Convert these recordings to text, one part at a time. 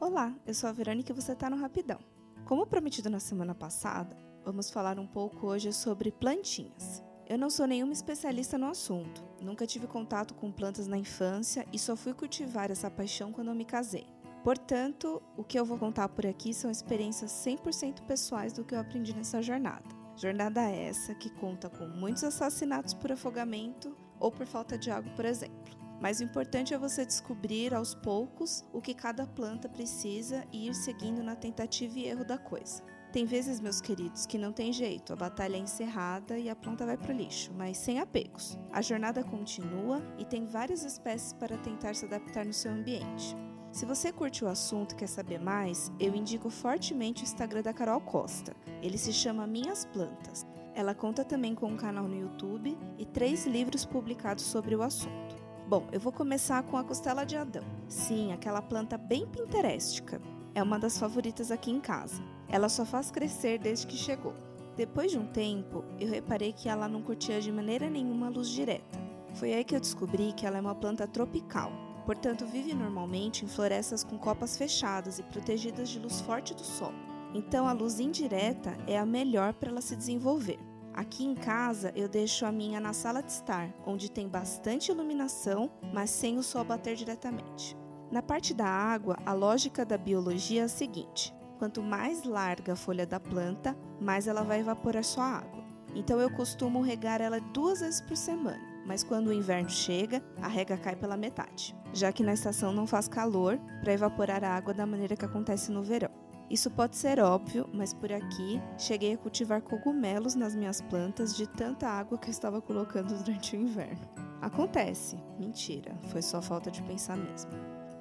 Olá, eu sou a Verônica e você está no Rapidão. Como prometido na semana passada, vamos falar um pouco hoje sobre plantinhas. Eu não sou nenhuma especialista no assunto, nunca tive contato com plantas na infância e só fui cultivar essa paixão quando eu me casei. Portanto, o que eu vou contar por aqui são experiências 100% pessoais do que eu aprendi nessa jornada. Jornada essa que conta com muitos assassinatos por afogamento ou por falta de água, por exemplo. Mas o importante é você descobrir aos poucos o que cada planta precisa e ir seguindo na tentativa e erro da coisa. Tem vezes, meus queridos, que não tem jeito, a batalha é encerrada e a planta vai para o lixo, mas sem apegos. A jornada continua e tem várias espécies para tentar se adaptar no seu ambiente. Se você curte o assunto e quer saber mais, eu indico fortemente o Instagram da Carol Costa. Ele se chama Minhas Plantas. Ela conta também com um canal no YouTube e três livros publicados sobre o assunto. Bom, eu vou começar com a costela de Adão. Sim, aquela planta bem pinterestica. É uma das favoritas aqui em casa. Ela só faz crescer desde que chegou. Depois de um tempo, eu reparei que ela não curtia de maneira nenhuma a luz direta. Foi aí que eu descobri que ela é uma planta tropical, portanto vive normalmente em florestas com copas fechadas e protegidas de luz forte do sol. Então a luz indireta é a melhor para ela se desenvolver. Aqui em casa eu deixo a minha na sala de estar, onde tem bastante iluminação, mas sem o sol bater diretamente. Na parte da água, a lógica da biologia é a seguinte: quanto mais larga a folha da planta, mais ela vai evaporar sua água. Então eu costumo regar ela duas vezes por semana, mas quando o inverno chega, a rega cai pela metade, já que na estação não faz calor para evaporar a água da maneira que acontece no verão. Isso pode ser óbvio, mas por aqui cheguei a cultivar cogumelos nas minhas plantas de tanta água que eu estava colocando durante o inverno. Acontece. Mentira, foi só falta de pensar mesmo.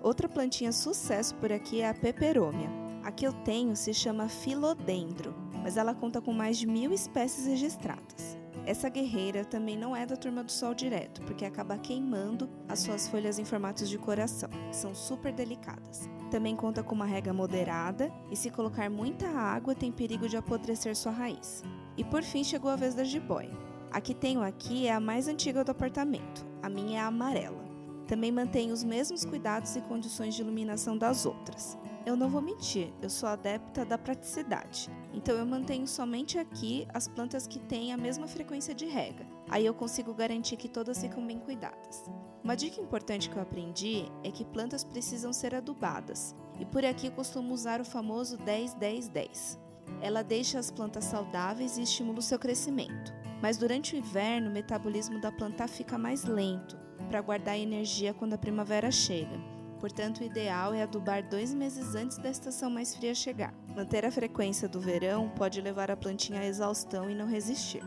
Outra plantinha sucesso por aqui é a peperômia. A que eu tenho se chama filodendro, mas ela conta com mais de mil espécies registradas. Essa guerreira também não é da turma do sol direto, porque acaba queimando as suas folhas em formatos de coração, que são super delicadas. Também conta com uma rega moderada e, se colocar muita água, tem perigo de apodrecer sua raiz. E por fim chegou a vez da jiboia. A que tenho aqui é a mais antiga do apartamento, a minha é a amarela. Também mantém os mesmos cuidados e condições de iluminação das outras. Eu não vou mentir, eu sou adepta da praticidade. Então eu mantenho somente aqui as plantas que têm a mesma frequência de rega. Aí eu consigo garantir que todas ficam bem cuidadas. Uma dica importante que eu aprendi é que plantas precisam ser adubadas. E por aqui eu costumo usar o famoso 10-10-10. Ela deixa as plantas saudáveis e estimula o seu crescimento. Mas durante o inverno, o metabolismo da planta fica mais lento, para guardar energia quando a primavera chega. Portanto, o ideal é adubar dois meses antes da estação mais fria chegar. Manter a frequência do verão pode levar a plantinha à exaustão e não resistir.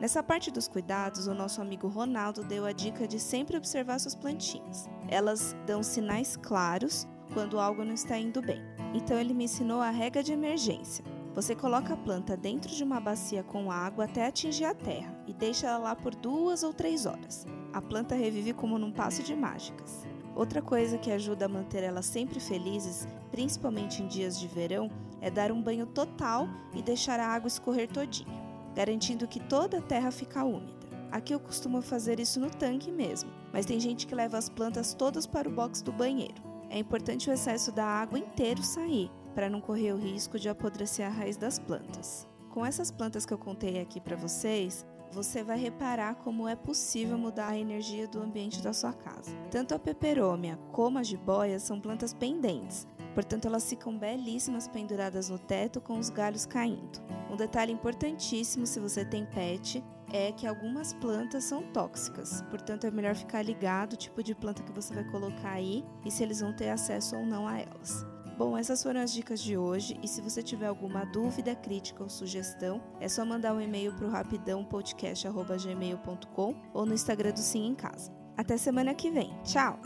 Nessa parte dos cuidados, o nosso amigo Ronaldo deu a dica de sempre observar suas plantinhas. Elas dão sinais claros quando algo não está indo bem. Então ele me ensinou a regra de emergência. Você coloca a planta dentro de uma bacia com água até atingir a terra e deixa ela lá por duas ou três horas. A planta revive como num passo de mágicas. Outra coisa que ajuda a manter elas sempre felizes, principalmente em dias de verão, é dar um banho total e deixar a água escorrer todinha, garantindo que toda a terra fica úmida. Aqui eu costumo fazer isso no tanque mesmo, mas tem gente que leva as plantas todas para o box do banheiro. É importante o excesso da água inteiro sair, para não correr o risco de apodrecer a raiz das plantas. Com essas plantas que eu contei aqui para vocês, você vai reparar como é possível mudar a energia do ambiente da sua casa. Tanto a peperômia como a jiboia são plantas pendentes, portanto elas ficam belíssimas penduradas no teto com os galhos caindo. Um detalhe importantíssimo se você tem pet é que algumas plantas são tóxicas, portanto é melhor ficar ligado o tipo de planta que você vai colocar aí e se eles vão ter acesso ou não a elas. Bom, essas foram as dicas de hoje e se você tiver alguma dúvida, crítica ou sugestão, é só mandar um e-mail para o rapidãopodcast.gmail.com ou no Instagram do Sim em Casa. Até semana que vem. Tchau!